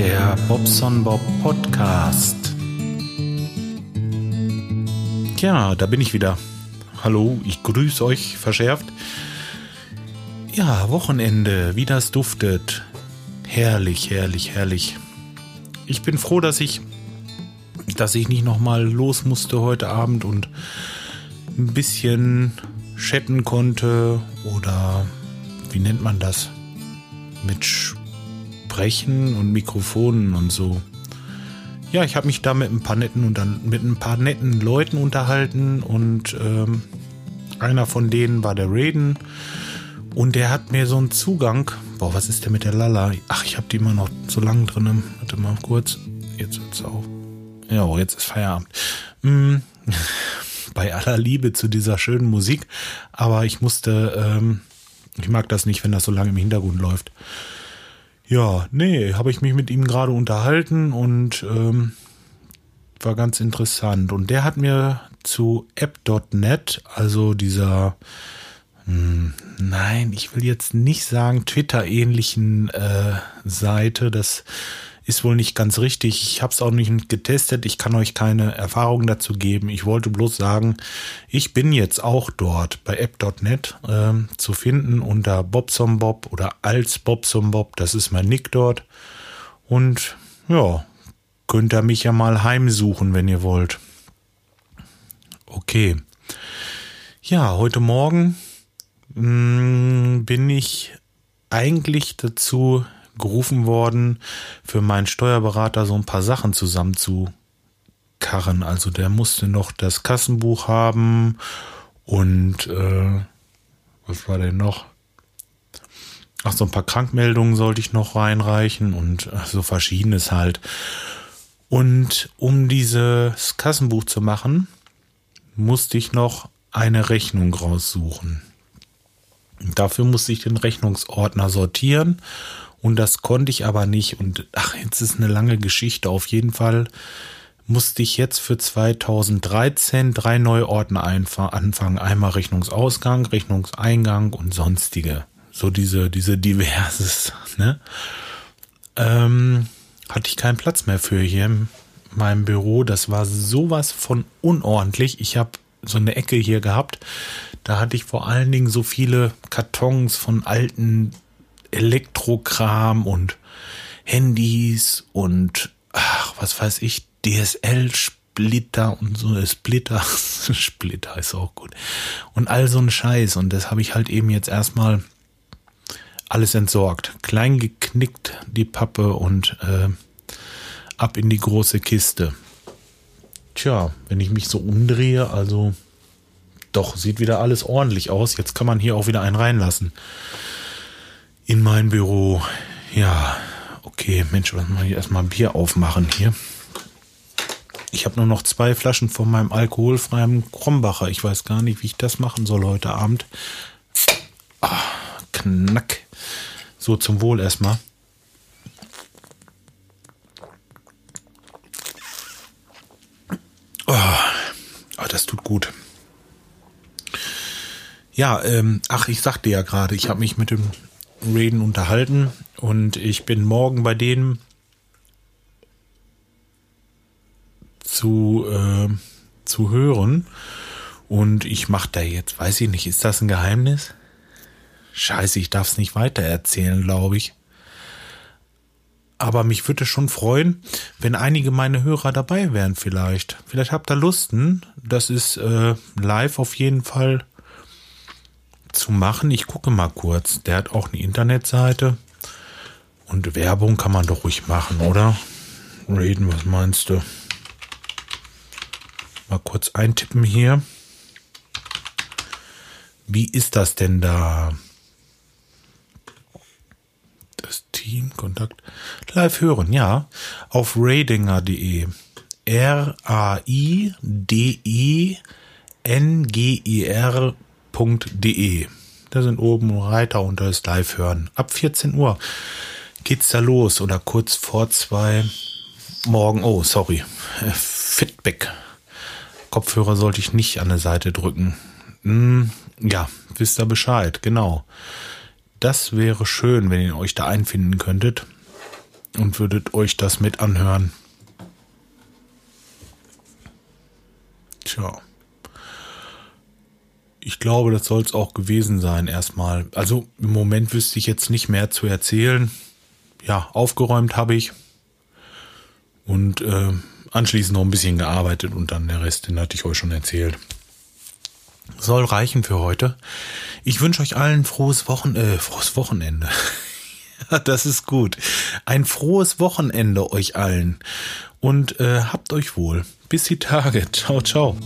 Der Bobson Bob Podcast. Ja, da bin ich wieder. Hallo, ich grüße euch verschärft. Ja, Wochenende, wie das duftet. Herrlich, herrlich, herrlich. Ich bin froh, dass ich, dass ich nicht nochmal los musste heute Abend und ein bisschen chatten konnte oder wie nennt man das? Mit Sprechen und Mikrofonen und so. Ja, ich habe mich da mit ein paar netten und dann mit ein paar netten Leuten unterhalten und ähm, einer von denen war der Raiden und der hat mir so einen Zugang. Boah, was ist der mit der Lala? Ach, ich habe die immer noch so lang drin. Warte mal kurz. Jetzt wird's auf. Ja, jetzt ist Feierabend. Hm. Bei aller Liebe zu dieser schönen Musik, aber ich musste ähm, ich mag das nicht, wenn das so lange im Hintergrund läuft. Ja, nee, habe ich mich mit ihm gerade unterhalten und ähm, war ganz interessant. Und der hat mir zu app.net, also dieser, mh, hm, nein, ich will jetzt nicht sagen Twitter-ähnlichen äh, Seite, das ist wohl nicht ganz richtig. Ich habe es auch nicht getestet. Ich kann euch keine Erfahrung dazu geben. Ich wollte bloß sagen, ich bin jetzt auch dort bei app.net äh, zu finden unter Bobsombob oder als Bobsombob. Das ist mein Nick dort. Und ja, könnt ihr mich ja mal heimsuchen, wenn ihr wollt. Okay. Ja, heute Morgen mh, mm, bin ich eigentlich dazu gerufen worden, für meinen Steuerberater so ein paar Sachen zusammenzukarren. Also der musste noch das Kassenbuch haben und äh, was war denn noch? Ach, so ein paar Krankmeldungen sollte ich noch reinreichen und so verschiedenes halt. Und um dieses Kassenbuch zu machen, musste ich noch eine Rechnung raussuchen. Dafür musste ich den Rechnungsordner sortieren und das konnte ich aber nicht. Und ach, jetzt ist eine lange Geschichte. Auf jeden Fall musste ich jetzt für 2013 drei neue Ordner anfangen. Einmal Rechnungsausgang, Rechnungseingang und sonstige. So diese, diese diverses, ne? Ähm, hatte ich keinen Platz mehr für hier in meinem Büro. Das war sowas von unordentlich. Ich habe so eine Ecke hier gehabt. Da hatte ich vor allen Dingen so viele Kartons von alten Elektrokram und Handys und ach, was weiß ich, DSL-Splitter und so Splitter. Splitter ist auch gut. Und all so ein Scheiß. Und das habe ich halt eben jetzt erstmal alles entsorgt. Klein geknickt die Pappe und äh, ab in die große Kiste. Tja, wenn ich mich so umdrehe, also doch, sieht wieder alles ordentlich aus. Jetzt kann man hier auch wieder einen reinlassen in mein Büro. Ja, okay, Mensch, was mal hier erstmal Bier aufmachen hier. Ich habe nur noch zwei Flaschen von meinem alkoholfreien Krombacher. Ich weiß gar nicht, wie ich das machen soll heute Abend. Ah, knack. So zum Wohl erstmal. Oh, das tut gut. Ja, ähm, ach, ich sagte ja gerade, ich habe mich mit dem Raiden unterhalten und ich bin morgen bei denen zu, äh, zu hören. Und ich mache da jetzt, weiß ich nicht, ist das ein Geheimnis? Scheiße, ich darf es nicht weiter erzählen, glaube ich. Aber mich würde schon freuen, wenn einige meine Hörer dabei wären vielleicht. Vielleicht habt ihr Lusten. Das ist äh, live auf jeden Fall zu machen. Ich gucke mal kurz. Der hat auch eine Internetseite. Und Werbung kann man doch ruhig machen, oder? Reden, was meinst du? Mal kurz eintippen hier. Wie ist das denn da? Das Team, Kontakt. Live hören, ja. Auf radinger.de. R-A-I-D-E-N-G-E-R www.live.de. Da sind oben Reiter und da ist Live hören. Ab 14 Uhr geht's da los oder kurz vor zwei morgen. Oh, sorry. Feedback. Kopfhörer sollte ich nicht an der Seite drücken. Hm, ja, wisst ihr Bescheid, genau. Das wäre schön, wenn ihr euch da einfinden könntet. und würdet euch das mit anhören. Tja. Ich glaube, das soll es auch gewesen sein erstmal. Also im Moment wüsste ich jetzt nicht mehr zu erzählen. Ja, aufgeräumt habe ich. Und äh, anschließend noch ein bisschen gearbeitet und dann der Rest, den hatte ich euch schon erzählt. Soll reichen für heute. Ich wünsche euch allen frohes Wochen, äh, frohes Wochenende. das ist gut. Ein frohes Wochenende euch allen. Und äh, habt euch wohl. Bis die Tage. Ciao, ciao.